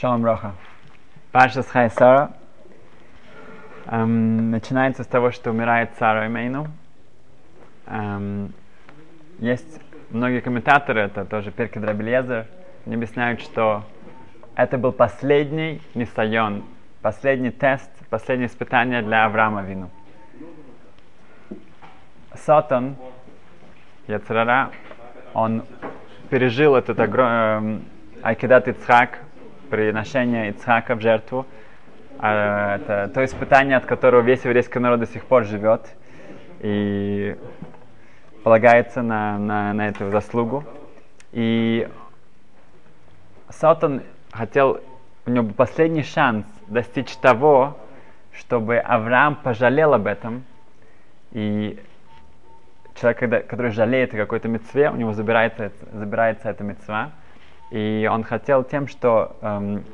Шалом Роха. Паша с Хайсара эм, начинается с того, что умирает Сара Эмейну. Эм, есть многие комментаторы, это тоже Перки Драбелезер, они объясняют, что это был последний нисайон, последний тест, последнее испытание для Авраама Вину. Сатан, Яцерара, он пережил этот огромный Айкидат Ицхак, приношение Ицхака в жертву. А, это то испытание, от которого весь еврейский народ до сих пор живет и полагается на, на, на эту заслугу. И Сатан хотел, у него был последний шанс достичь того, чтобы Авраам пожалел об этом. И человек, когда, который жалеет о какой-то мецве, у него забирается, забирается эта мецва. И он хотел тем, что эм,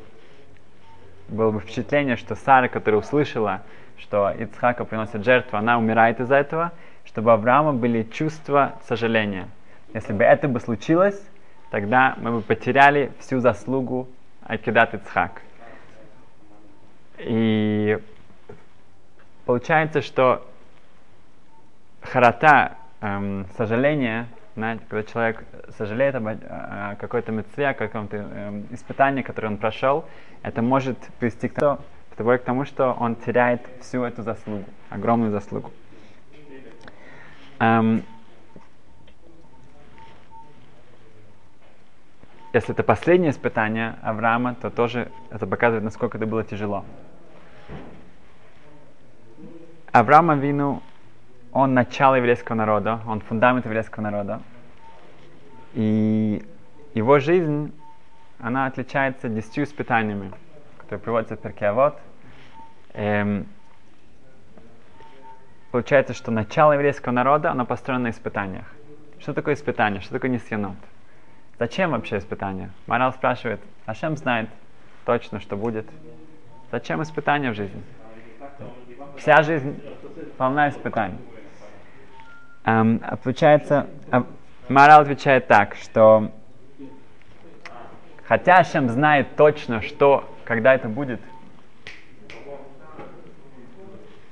было бы впечатление, что Сара, которая услышала, что Ицхака приносит жертву, она умирает из-за этого, чтобы у Авраама были чувства сожаления. Если бы это бы случилось, тогда мы бы потеряли всю заслугу Айкидат Ицхак. И получается, что харата, эм, сожаление, знаете, когда человек сожалеет об, о какой-то мецве, о каком-то э, испытании, которое он прошел, это может привести к тому, к тому, что он теряет всю эту заслугу, огромную заслугу. Эм, если это последнее испытание Авраама, то тоже это показывает, насколько это было тяжело. Авраама Вину он начало еврейского народа, он фундамент еврейского народа. И его жизнь, она отличается десятью испытаниями, которые приводятся в Перкеавод. Эм, получается, что начало еврейского народа, оно построено на испытаниях. Что такое испытание? Что такое нисьянот? Зачем вообще испытания? Морал спрашивает, Ашем знает точно, что будет. Зачем испытания в жизни? Вся жизнь полна испытаний. Um, получается, Морал отвечает так, что хотя Шем знает точно, что, когда это будет,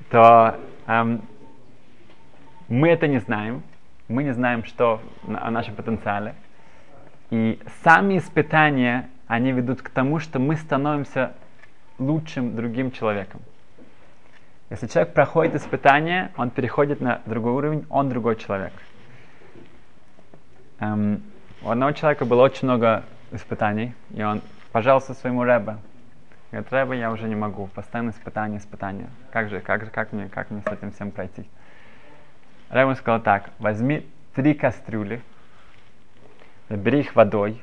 то um, мы это не знаем, мы не знаем, что о нашем потенциале. И сами испытания, они ведут к тому, что мы становимся лучшим другим человеком. Если человек проходит испытание, он переходит на другой уровень, он другой человек. Эм, у одного человека было очень много испытаний, и он пожаловался своему Рэбе. Говорит, Рэбе, я уже не могу, постоянно испытания, испытания. Как же, как же, как мне, как мне с этим всем пройти? Рэбе сказал так, возьми три кастрюли, набери их водой,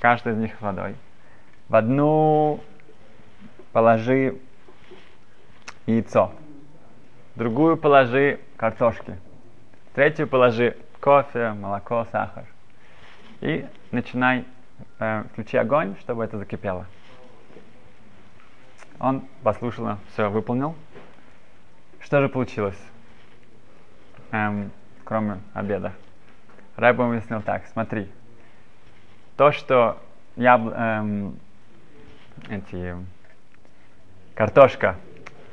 каждая из них водой. В одну положи яйцо. Другую положи картошки. Третью положи кофе, молоко, сахар. И начинай, э, включи огонь, чтобы это закипело. Он послушно все выполнил. Что же получилось? Эм, кроме обеда. Рэб объяснил так, смотри. То, что ябл... Эм, эти... Картошка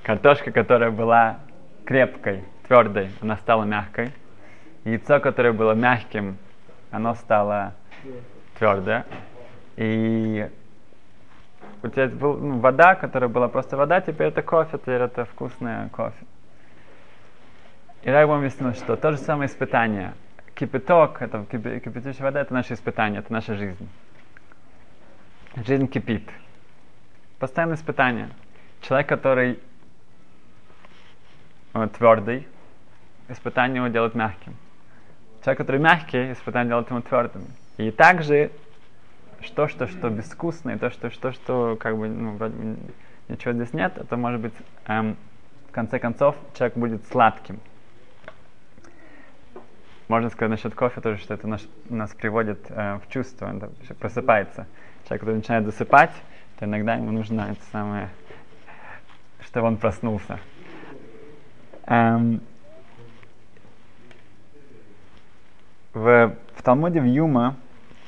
Картошка, которая была крепкой, твердой, она стала мягкой. Яйцо, которое было мягким, оно стало твердое. И у тебя была ну, вода, которая была просто вода, теперь это кофе, теперь это вкусное кофе. И Райб объяснил, что то же самое испытание. Кипяток, это кипятящая вода, это наше испытание, это наша жизнь. Жизнь кипит. Постоянное испытание. Человек, который твердый, испытание его делает мягким. Человек, который мягкий, испытание делает ему твердым. И также что, что, что безвкусное, то, что, что, что, как бы, ну, вроде ничего здесь нет, это может быть, эм, в конце концов, человек будет сладким. Можно сказать насчет кофе тоже, что это наш, нас приводит э, в чувство, он просыпается. Человек, который начинает засыпать, то иногда ему нужно это самое, чтобы он проснулся. Эм, в, в Талмуде в Юма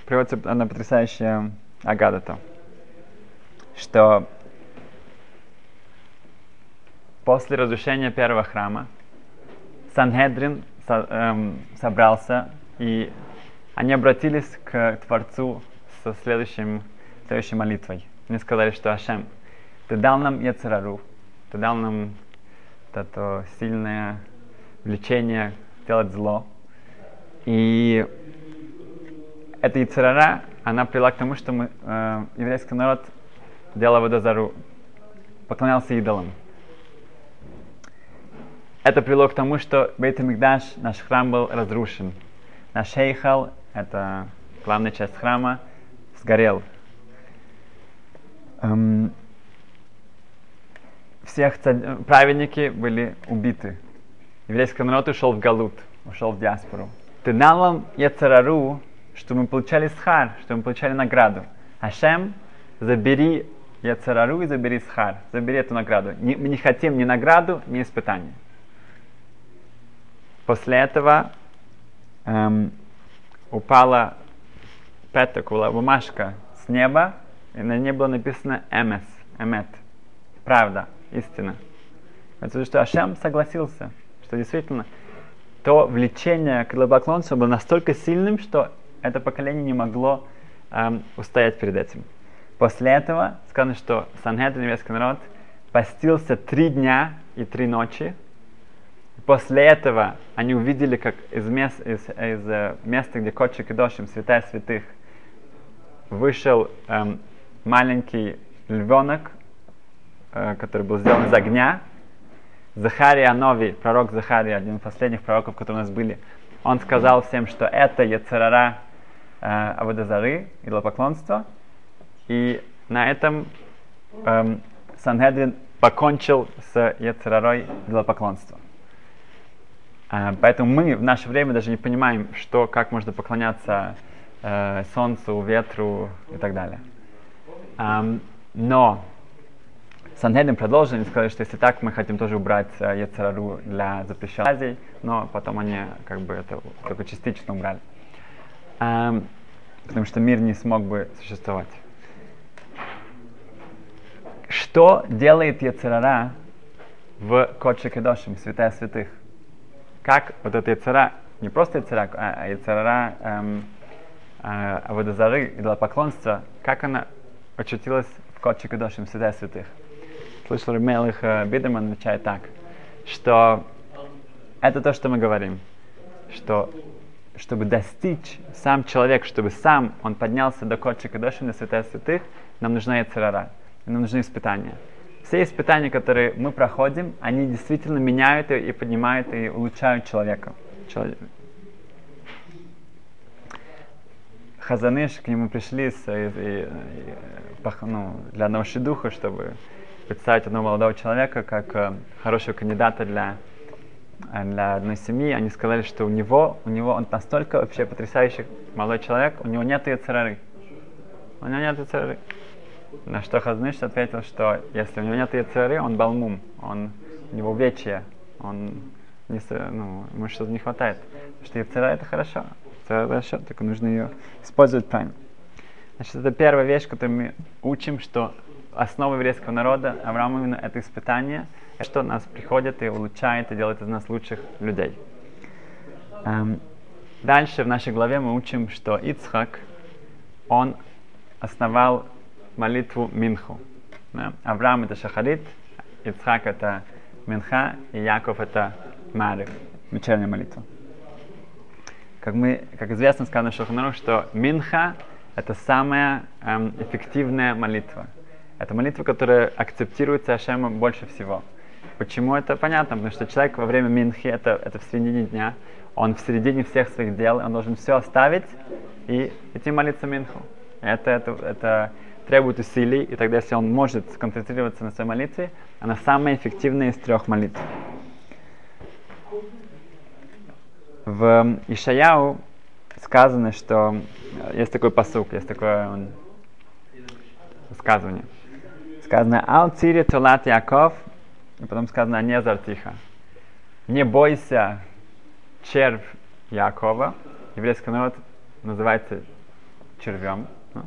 приводится одна потрясающая агадата. что после разрушения первого храма Санхедрин со, эм, собрался, и они обратились к Творцу со следующим, следующей молитвой. Они сказали, что Ашем, ты дал нам Яцерару, ты дал нам это сильное влечение делать зло. И эта Яцерара, она привела к тому, что мы, э, еврейский народ делал водозару, поклонялся идолам. Это привело к тому, что Бейт Мигдаш, наш храм был разрушен. Наш Хейхал, это главная часть храма, сгорел. Эм, всех праведники были убиты. Еврейский народ ушел в Галут, ушел в диаспору. Ты дал нам Яцерару, что мы получали схар, что мы получали награду. Ашем, забери Яцерару и забери схар, забери эту награду. Не, мы не хотим ни награду, ни испытания. После этого эм, упала пяток, бумажка с неба, и на ней было написано «Эмес», «Эмет», «Правда», «Истина». Это что Ашем согласился, что действительно то влечение к идолопоклонству было настолько сильным, что это поколение не могло эм, устоять перед этим. После этого сказано, что Санхедрин, немецкий народ, постился три дня и три ночи. После этого они увидели, как из, мест, из, из э, места, где Кодшик и Дошим, святая святых, вышел эм, маленький львенок, который был сделан из огня. Захария Нови, пророк Захария, один из последних пророков, которые у нас были, он сказал всем, что это Яцерара э, Аводазары, идолопоклонство. И на этом эм, Санхедрин покончил с Яцерарой идолопоклонства. Э, поэтому мы в наше время даже не понимаем, что, как можно поклоняться э, солнцу, ветру и так далее. Um, но Санхедрин продолжил, они сказали, что если так, мы хотим тоже убрать э, Ецарару для запрещенных но потом они как бы это только частично убрали. Um, потому что мир не смог бы существовать. Что делает Ецарара в Кодше Кедошим, святая святых? Как вот эта Ецара, не просто Ецара, а Ецарара эм, э, Аводозары, идолопоклонства, как она очутилась в Кодше Кедошим, святая святых? Слышал Ремелых э, Бидерман отвечает так, что это то, что мы говорим, что чтобы достичь сам человек, чтобы сам он поднялся до Кодшика Доши на Святая Святых, нам нужна Яцерара, нам нужны испытания. Все испытания, которые мы проходим, они действительно меняют и поднимают и улучшают человека. Человек. Хазаныш, к нему пришли с, и, и, и, ну, для одного шедуха, чтобы представить одного молодого человека как э, хорошего кандидата для, э, для одной семьи. Они сказали, что у него, у него он настолько вообще потрясающий молодой человек, у него нет яцерары. У него нет яцерары. На что Хазныш ответил, что если у него нет яцерары, он балмум, он, у него вечие, он не, ну, ему что-то не хватает. Потому что яцера это хорошо, это хорошо, только нужно ее использовать правильно. Значит, это первая вещь, которую мы учим, что основа еврейского народа, Авраам именно это испытание, что нас приходит и улучшает, и делает из нас лучших людей. Эм, дальше в нашей главе мы учим, что Ицхак, он основал молитву Минху. Да? Авраам это Шахарит, Ицхак это Минха, и Яков это Марив, вечерняя молитва. Как, мы, как известно, сказано в Шаханару, что Минха это самая эм, эффективная молитва. Это молитва, которая акцептируется Ашемом больше всего. Почему это понятно? Потому что человек во время Минхи, это, это в середине дня, он в середине всех своих дел, он должен все оставить и идти молиться Минху. Это, это, это требует усилий, и тогда, если он может сконцентрироваться на своей молитве, она самая эффективная из трех молитв. В Ишаяу сказано, что есть такой посук, есть такое он, Сказано «Ал цири тулат Яков», и потом сказано «Не зартиха». Не бойся, червь Якова. Еврейский народ называется червем. Ну.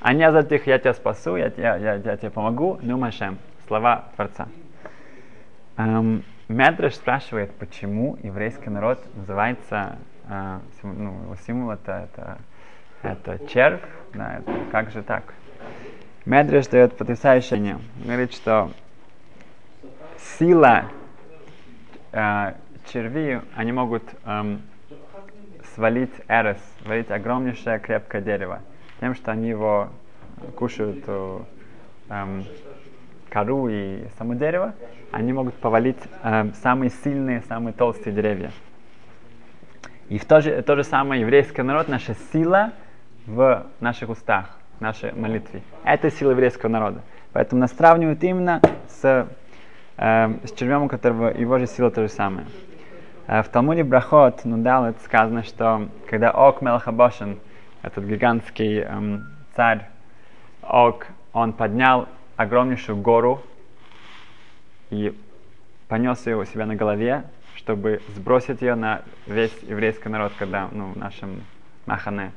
А не за их, я тебя спасу, я, я, я, я тебе помогу, ну Машем. Слова Творца. Эм, Медреш спрашивает, почему еврейский народ называется, э, ну, его символ это, это, это червь, да, это, как же так? Медреш дает потрясающее мнение. Говорит, что сила э, черви, они могут эм, свалить эрес, свалить огромнейшее крепкое дерево, тем, что они его кушают эм, кору и само дерево, они могут повалить эм, самые сильные, самые толстые деревья. И в то же, то же самое еврейский народ, наша сила в наших устах, нашей молитве. Это сила еврейского народа. Поэтому нас сравнивают именно с, э, с червем, у которого его же сила то же самое. Э, в Талмуде Брахот, ну да, сказано, что когда Ок Мелхабошин, этот гигантский эм, царь Ок, он поднял огромнейшую гору и понес ее у себя на голове, чтобы сбросить ее на весь еврейский народ, когда ну, в нашем Махане,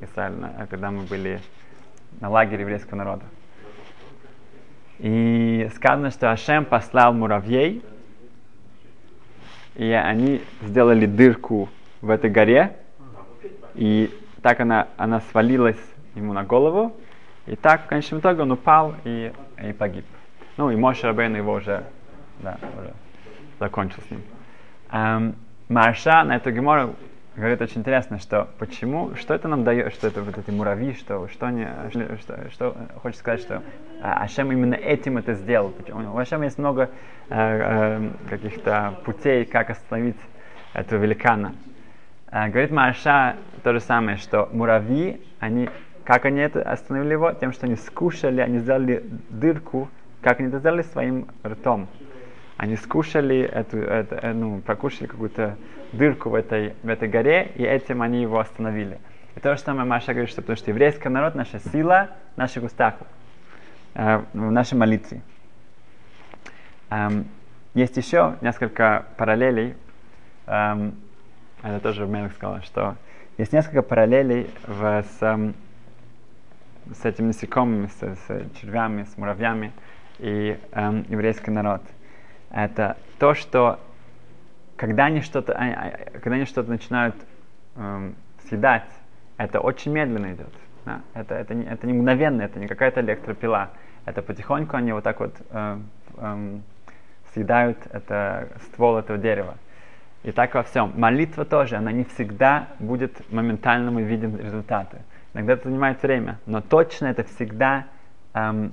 Израиль, когда мы были на лагере еврейского народа. И сказано, что Ашем послал муравьей, и они сделали дырку в этой горе, и так она, она свалилась ему на голову, и так в конечном итоге он упал и, и погиб. Ну и Моше Рабейн его уже, да, уже закончил с ним. Эм, Марша на эту гемору говорит очень интересно, что почему, что это нам дает, что это вот эти муравьи, что, что, они, что, что хочет сказать, что а, Ашем именно этим это сделал. У Ашема есть много э, э, каких-то путей, как остановить этого великана. Э, говорит Марша то же самое, что муравьи, они, как они это остановили его? Тем, что они скушали, они сделали дырку, как они это сделали своим ртом. Они скушали эту, эту э, ну, прокушали какую-то дырку в этой, в этой горе, и этим они его остановили. И то же самое Маша говорит, что потому что еврейский народ, наша сила в наших устах, э, в нашей молитве. Эм, есть еще несколько параллелей. Эм, это тоже Мелик сказал, что есть несколько параллелей в, с, эм, с этими насекомыми, с, с червями, с муравьями и эм, еврейский народ это то, что когда они что-то, а, а, когда они что-то начинают эм, съедать, это очень медленно идет. Да? Это, это, не, это не мгновенно, это не какая-то электропила. Это потихоньку они вот так вот э, э, съедают это, ствол этого дерева. И так во всем. Молитва тоже, она не всегда будет моментально мы видим результаты. Иногда это занимает время, но точно это всегда эм,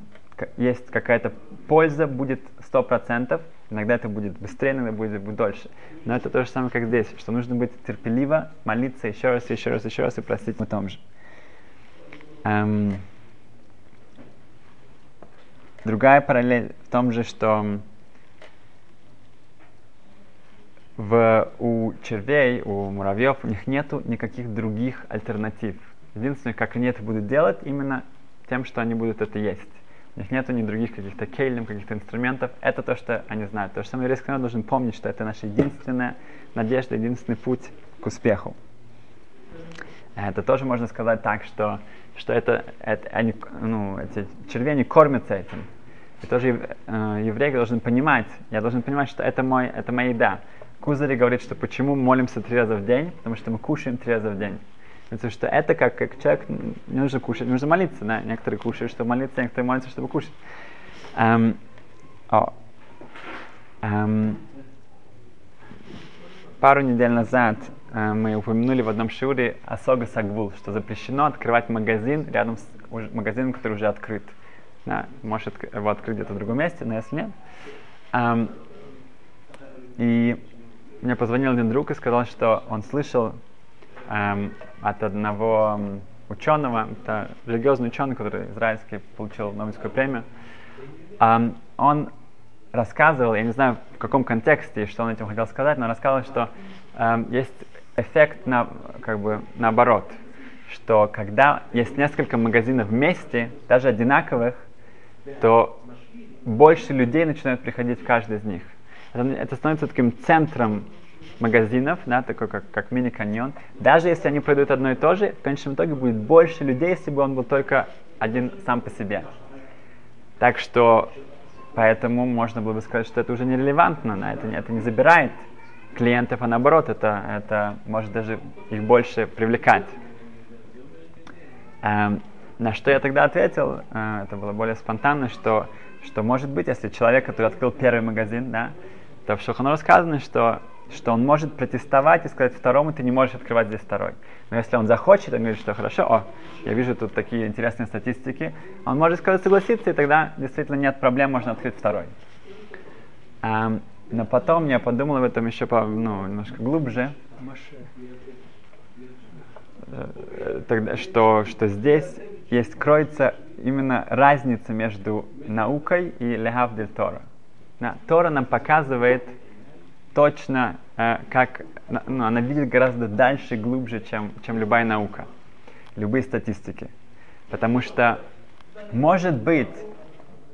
есть какая-то польза, будет 100%, Иногда это будет быстрее, иногда будет, дольше. Но это то же самое, как здесь, что нужно быть терпеливо, молиться еще раз, еще раз, еще раз и просить о том же. Эм, другая параллель в том же, что в, у червей, у муравьев, у них нету никаких других альтернатив. Единственное, как они это будут делать, именно тем, что они будут это есть. Них нету ни других каких-то кейлем, каких-то инструментов. Это то, что они знают. То же самое еврейский народ должен помнить, что это наша единственная надежда, единственный путь к успеху. Это тоже можно сказать так, что, что это, это они, ну, эти черви, они кормятся этим. И тоже э, евреи должны понимать, я должен понимать, что это, мой, это моя еда. Кузари говорит, что почему молимся три раза в день, потому что мы кушаем три раза в день. Потому что это как, как человек, не нужно кушать, нужно молиться. Да? Некоторые кушают, чтобы молиться, некоторые молятся, чтобы кушать. Um, о. Um, пару недель назад uh, мы упомянули в одном шиуре Асога Сагвул, что запрещено открывать магазин рядом с магазином, который уже открыт. Да? Может его открыть где-то в другом месте, но если нет. Um, и мне позвонил один друг и сказал, что он слышал эм, от одного ученого, это религиозный ученый, который израильский получил Нобелевскую премию. Эм, он рассказывал, я не знаю в каком контексте, что он этим хотел сказать, но рассказывал, что эм, есть эффект на, как бы наоборот, что когда есть несколько магазинов вместе, даже одинаковых, то больше людей начинают приходить в каждый из них. Это, это становится таким центром магазинов, да, такой как, как мини-каньон, даже если они продают одно и то же, в конечном итоге будет больше людей, если бы он был только один сам по себе. Так что поэтому можно было бы сказать, что это уже нерелевантно, да, это, это не забирает клиентов, а наоборот, это, это может даже их больше привлекать. Эм, на что я тогда ответил, э, это было более спонтанно, что, что может быть, если человек, который открыл первый магазин, да, то в Шухану сказано, что, что он может протестовать и сказать второму, ты не можешь открывать здесь второй. Но если он захочет, он говорит, что хорошо, о, я вижу тут такие интересные статистики, он может сказать согласиться, и тогда действительно нет проблем, можно открыть второй. Эм, но потом я подумал об этом еще по, ну, немножко глубже. Э, тогда, что, что здесь есть, кроется именно разница между наукой и легав дель Тора. Да, Тора нам показывает точно, э, как ну, она видит гораздо дальше, глубже, чем, чем любая наука, любые статистики. Потому что, может быть,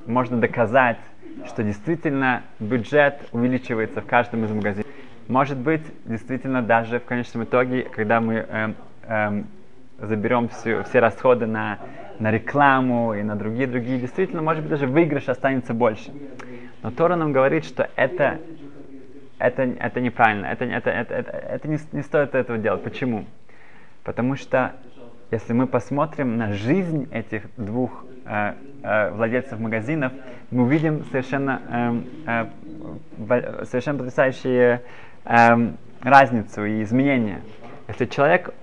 можно доказать, что действительно бюджет увеличивается в каждом из магазинов. Может быть, действительно даже в конечном итоге, когда мы э, э, заберем все, все расходы на, на рекламу и на другие другие, действительно, может быть, даже выигрыш останется больше. Но Тора нам говорит, что это, это, это неправильно, это, это, это, это, это не, не стоит этого делать. Почему? Потому что если мы посмотрим на жизнь этих двух э, э, владельцев магазинов, мы увидим совершенно, э, э, совершенно потрясающие э, разницу и изменения. Если человек,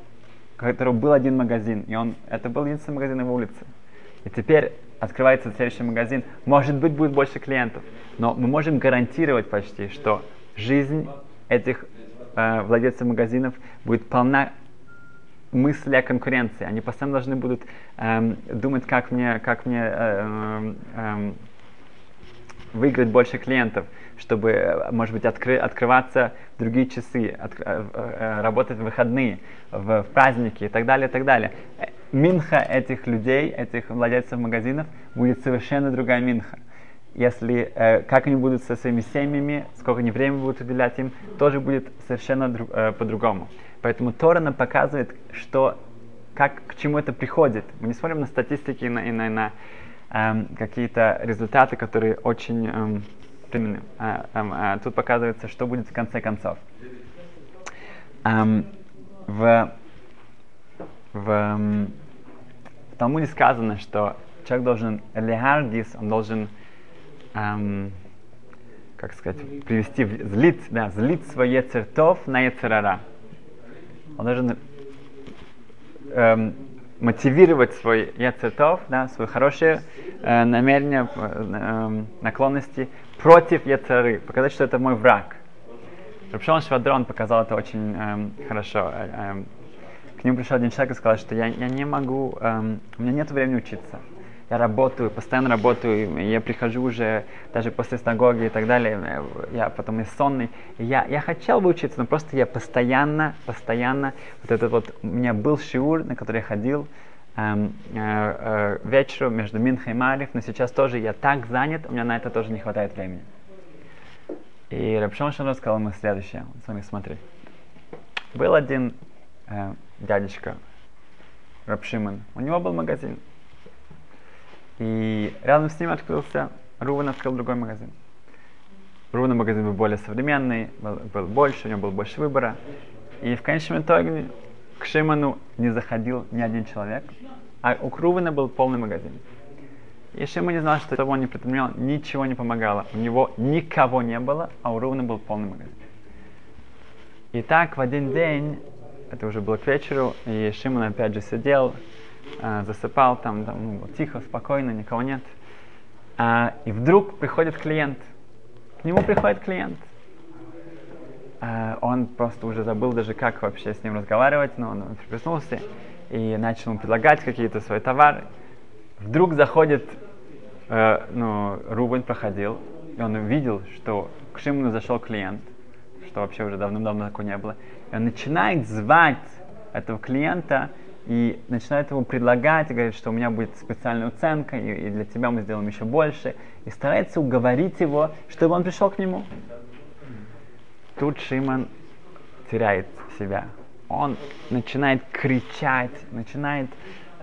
у которого был один магазин, и он, это был единственный магазин на улице, и теперь открывается следующий магазин, может быть, будет больше клиентов, но мы можем гарантировать почти, что жизнь этих э, владельцев магазинов будет полна мысли о конкуренции. Они постоянно должны будут эм, думать, как мне, как мне э, э, выиграть больше клиентов, чтобы, э, может быть, откры, открываться в другие часы, от, э, э, работать в выходные, в, в праздники и так далее, и так далее. Минха этих людей, этих владельцев магазинов будет совершенно другая минха. Если, э, как они будут со своими семьями, сколько они времени будут уделять им, тоже будет совершенно друг, э, по-другому. Поэтому Тора нам показывает, что, как, к чему это приходит. Мы не смотрим на статистики и на, и на, на эм, какие-то результаты, которые очень эм. А, эм, а, тут показывается, что будет в конце концов. Эм, в, в, эм, в Талмуде сказано, что человек должен легардис, он должен эм, как сказать, привести, злить, да, злить свое цертов на яцерара он должен эм, мотивировать свой яцетов, да, свои хорошие э, намерения, э, наклонности против яцеры, показать, что это мой враг. Рапшон Швадрон показал это очень эм, хорошо. Э, э, к нему пришел один человек и сказал, что я, я не могу, эм, у меня нет времени учиться я работаю, постоянно работаю, я прихожу уже даже после синагоги и так далее, я потом и сонный. Я, я хотел бы учиться, но просто я постоянно, постоянно, вот этот вот, у меня был шиур, на который я ходил, эм, э, э, вечером между Минхой и Марив, но сейчас тоже я так занят, у меня на это тоже не хватает времени. И Рабшон Шанов сказал ему следующее, смотри, смотри. Был один э, дядечка, Рабшиман, у него был магазин, и рядом с ним открылся, Рувен открыл другой магазин. Рувен магазин был более современный, был, был больше, у него было больше выбора. И в конечном итоге к Шиману не заходил ни один человек, а у Рувена был полный магазин. И Шима не знал, что того он не предпринимал, ничего не помогало. У него никого не было, а у Рувена был полный магазин. И так в один день, это уже было к вечеру, и Шимон опять же сидел, э, засыпал там, там ну, тихо, спокойно, никого нет. А, и вдруг приходит клиент. К нему приходит клиент. А, он просто уже забыл даже, как вообще с ним разговаривать, но он, прикоснулся и начал ему предлагать какие-то свои товары. Вдруг заходит, э, ну, Рубен проходил, и он увидел, что к Шимону зашел клиент, что вообще уже давным-давно такого не было. И он начинает звать этого клиента и начинает ему предлагать, и говорит, что у меня будет специальная оценка, и, и для тебя мы сделаем еще больше, и старается уговорить его, чтобы он пришел к нему. Тут Шиман теряет себя. Он начинает кричать, начинает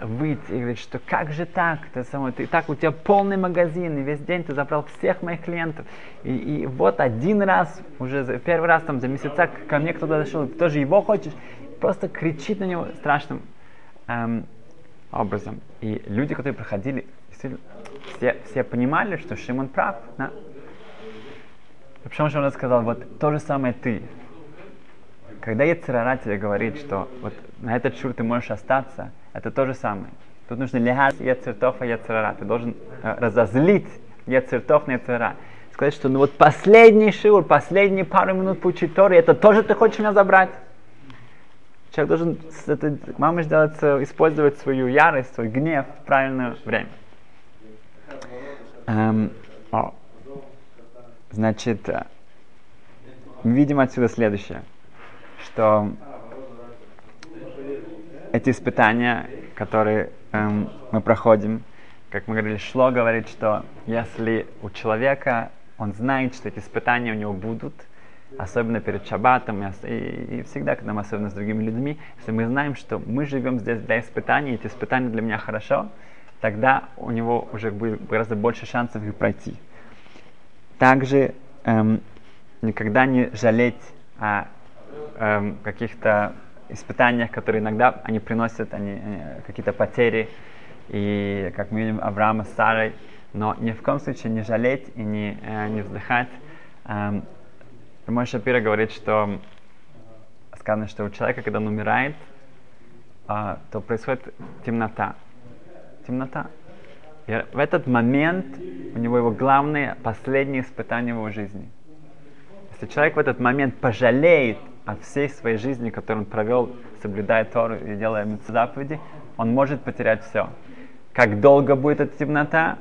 выйти и говорить, что как же так, ты, самое, ты так, у тебя полный магазин, и весь день ты забрал всех моих клиентов, и, и вот один раз, уже за, первый раз там за месяца ко мне кто-то зашел, ты тоже его хочешь, просто кричит на него страшным эм, образом. И люди, которые проходили, все, все понимали, что Шимон прав. Да? Почему же он сказал, вот то же самое ты. Когда Ецерара тебе говорит, что вот на этот шур ты можешь остаться, это то же самое. Тут нужно легать Ецертов и Ецерара. Ты должен э, разозлить Ецертов на Ецерара. Сказать, что ну вот последний шур, последние пару минут поучить Торы, это тоже ты хочешь меня забрать? Человек должен это, мама делать, использовать свою ярость, свой гнев в правильное время. Эм, о. Значит, э, мы видим отсюда следующее, что эти испытания, которые эм, мы проходим, как мы говорили, Шло говорит, что если у человека, он знает, что эти испытания у него будут, особенно перед шаббатом и, и, и всегда, когда мы особенно с другими людьми, если мы знаем, что мы живем здесь для испытаний, эти испытания для меня хорошо, тогда у него уже будет гораздо больше шансов их пройти. Также эм, никогда не жалеть о эм, каких-то испытаниях, которые иногда они приносят они, они, какие-то потери, и как мы видим Авраама с Сарой, но ни в коем случае не жалеть и не, э, не вздыхать. Эм, мой Шапира говорит, что сказано, что у человека, когда он умирает, э, то происходит темнота. Темнота. И в этот момент у него его главное, последнее испытание в его жизни. Если человек в этот момент пожалеет о всей своей жизни, которую он провел, соблюдая Тору и делая заповеди, он может потерять все. Как долго будет эта темнота,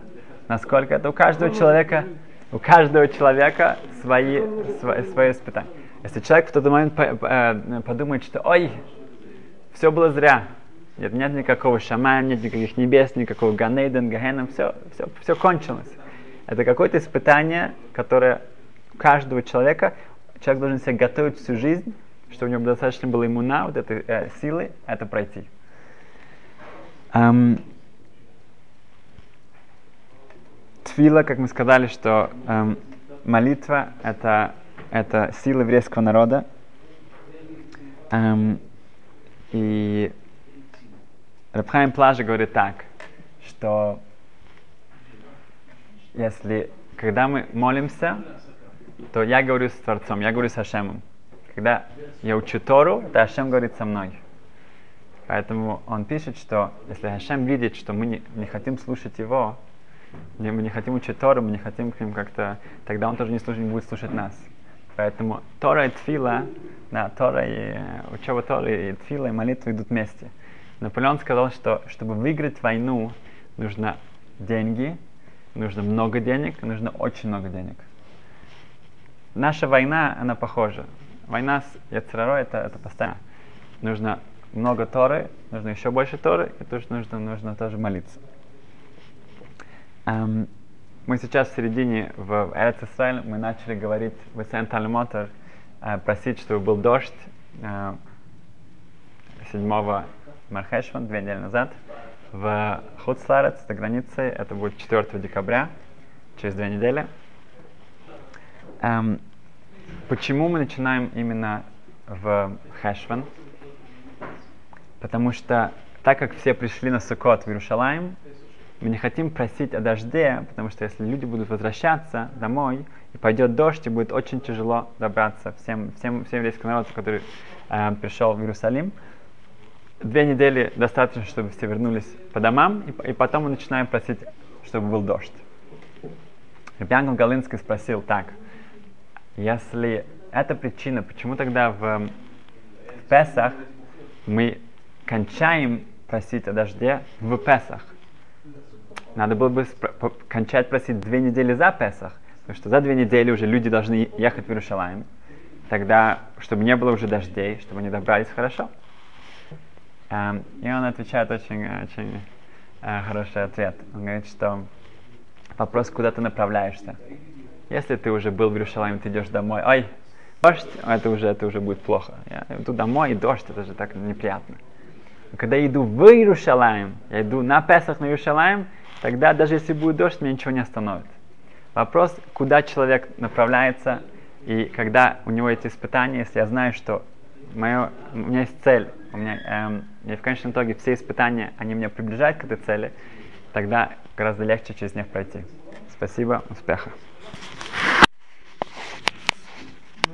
насколько это у каждого человека, у каждого человека свои, свои, свои испытания. Если человек в тот момент э, подумает, что ой, все было зря, нет, нет никакого шамая, нет никаких небес, никакого Ганейден, Гахеном, все, все, все кончилось. Это какое-то испытание, которое каждого человека, человек должен себя готовить всю жизнь, чтобы у него достаточно было иммуна, вот этой э, силы, это пройти. Um, тфила, как мы сказали, что um, молитва это, это сила еврейского народа. Um, и Рабхайм Плажа говорит так, что если, когда мы молимся, то я говорю с Творцом, я говорю с Хашемом. Когда я учу Тору, то Хашем говорит со мной. Поэтому он пишет, что если Хашем видит, что мы не, не хотим слушать его, мы не хотим учить Тору, мы не хотим к ним как-то, тогда он тоже не, слушать, не будет слушать нас. Поэтому Тора и Тфила, да, Тора и э, учеба Торы и Тфила и молитва идут вместе. Наполеон сказал, что чтобы выиграть войну, нужно деньги, нужно много денег, нужно очень много денег. Наша война, она похожа. Война с Яцерарой это, это постоянно. Нужно много Торы, нужно еще больше Торы, и тоже нужно, нужно тоже молиться. Um, мы сейчас в середине, в Эрец Исраиль, мы начали говорить в Сент Мотор, uh, просить, чтобы был дождь uh, 7 Мархешван две недели назад в Хуцларец, за границей. Это будет 4 декабря, через две недели. Эм, почему мы начинаем именно в Хешван? Потому что так как все пришли на Сукот в Иерушалаем, мы не хотим просить о дожде, потому что если люди будут возвращаться домой, и пойдет дождь, и будет очень тяжело добраться всем, всем, всем еврейскому народу, который э, пришел в Иерусалим. Две недели достаточно, чтобы все вернулись по домам, и, и потом мы начинаем просить, чтобы был дождь. Ребянком Галинский спросил так, если это причина, почему тогда в, в Песах мы кончаем просить о дожде в Песах? Надо было бы кончать просить две недели за Песах, потому что за две недели уже люди должны ехать в Иерусалим. Тогда, чтобы не было уже дождей, чтобы они добрались хорошо. Um, и он отвечает очень, очень uh, хороший ответ. Он говорит, что вопрос, куда ты направляешься. Если ты уже был в Иерусалиме, ты идешь домой, ой, дождь, это уже, это уже будет плохо. Я иду домой, и дождь, это же так неприятно. Когда я иду в Иерушалаем, я иду на Песах на Иерушалаем, тогда даже если будет дождь, меня ничего не остановит. Вопрос, куда человек направляется, и когда у него эти испытания, если я знаю, что мое, у меня есть цель, у меня, эм, и в конечном итоге все испытания, они меня приближают к этой цели, тогда гораздо легче через них пройти. Спасибо, успеха.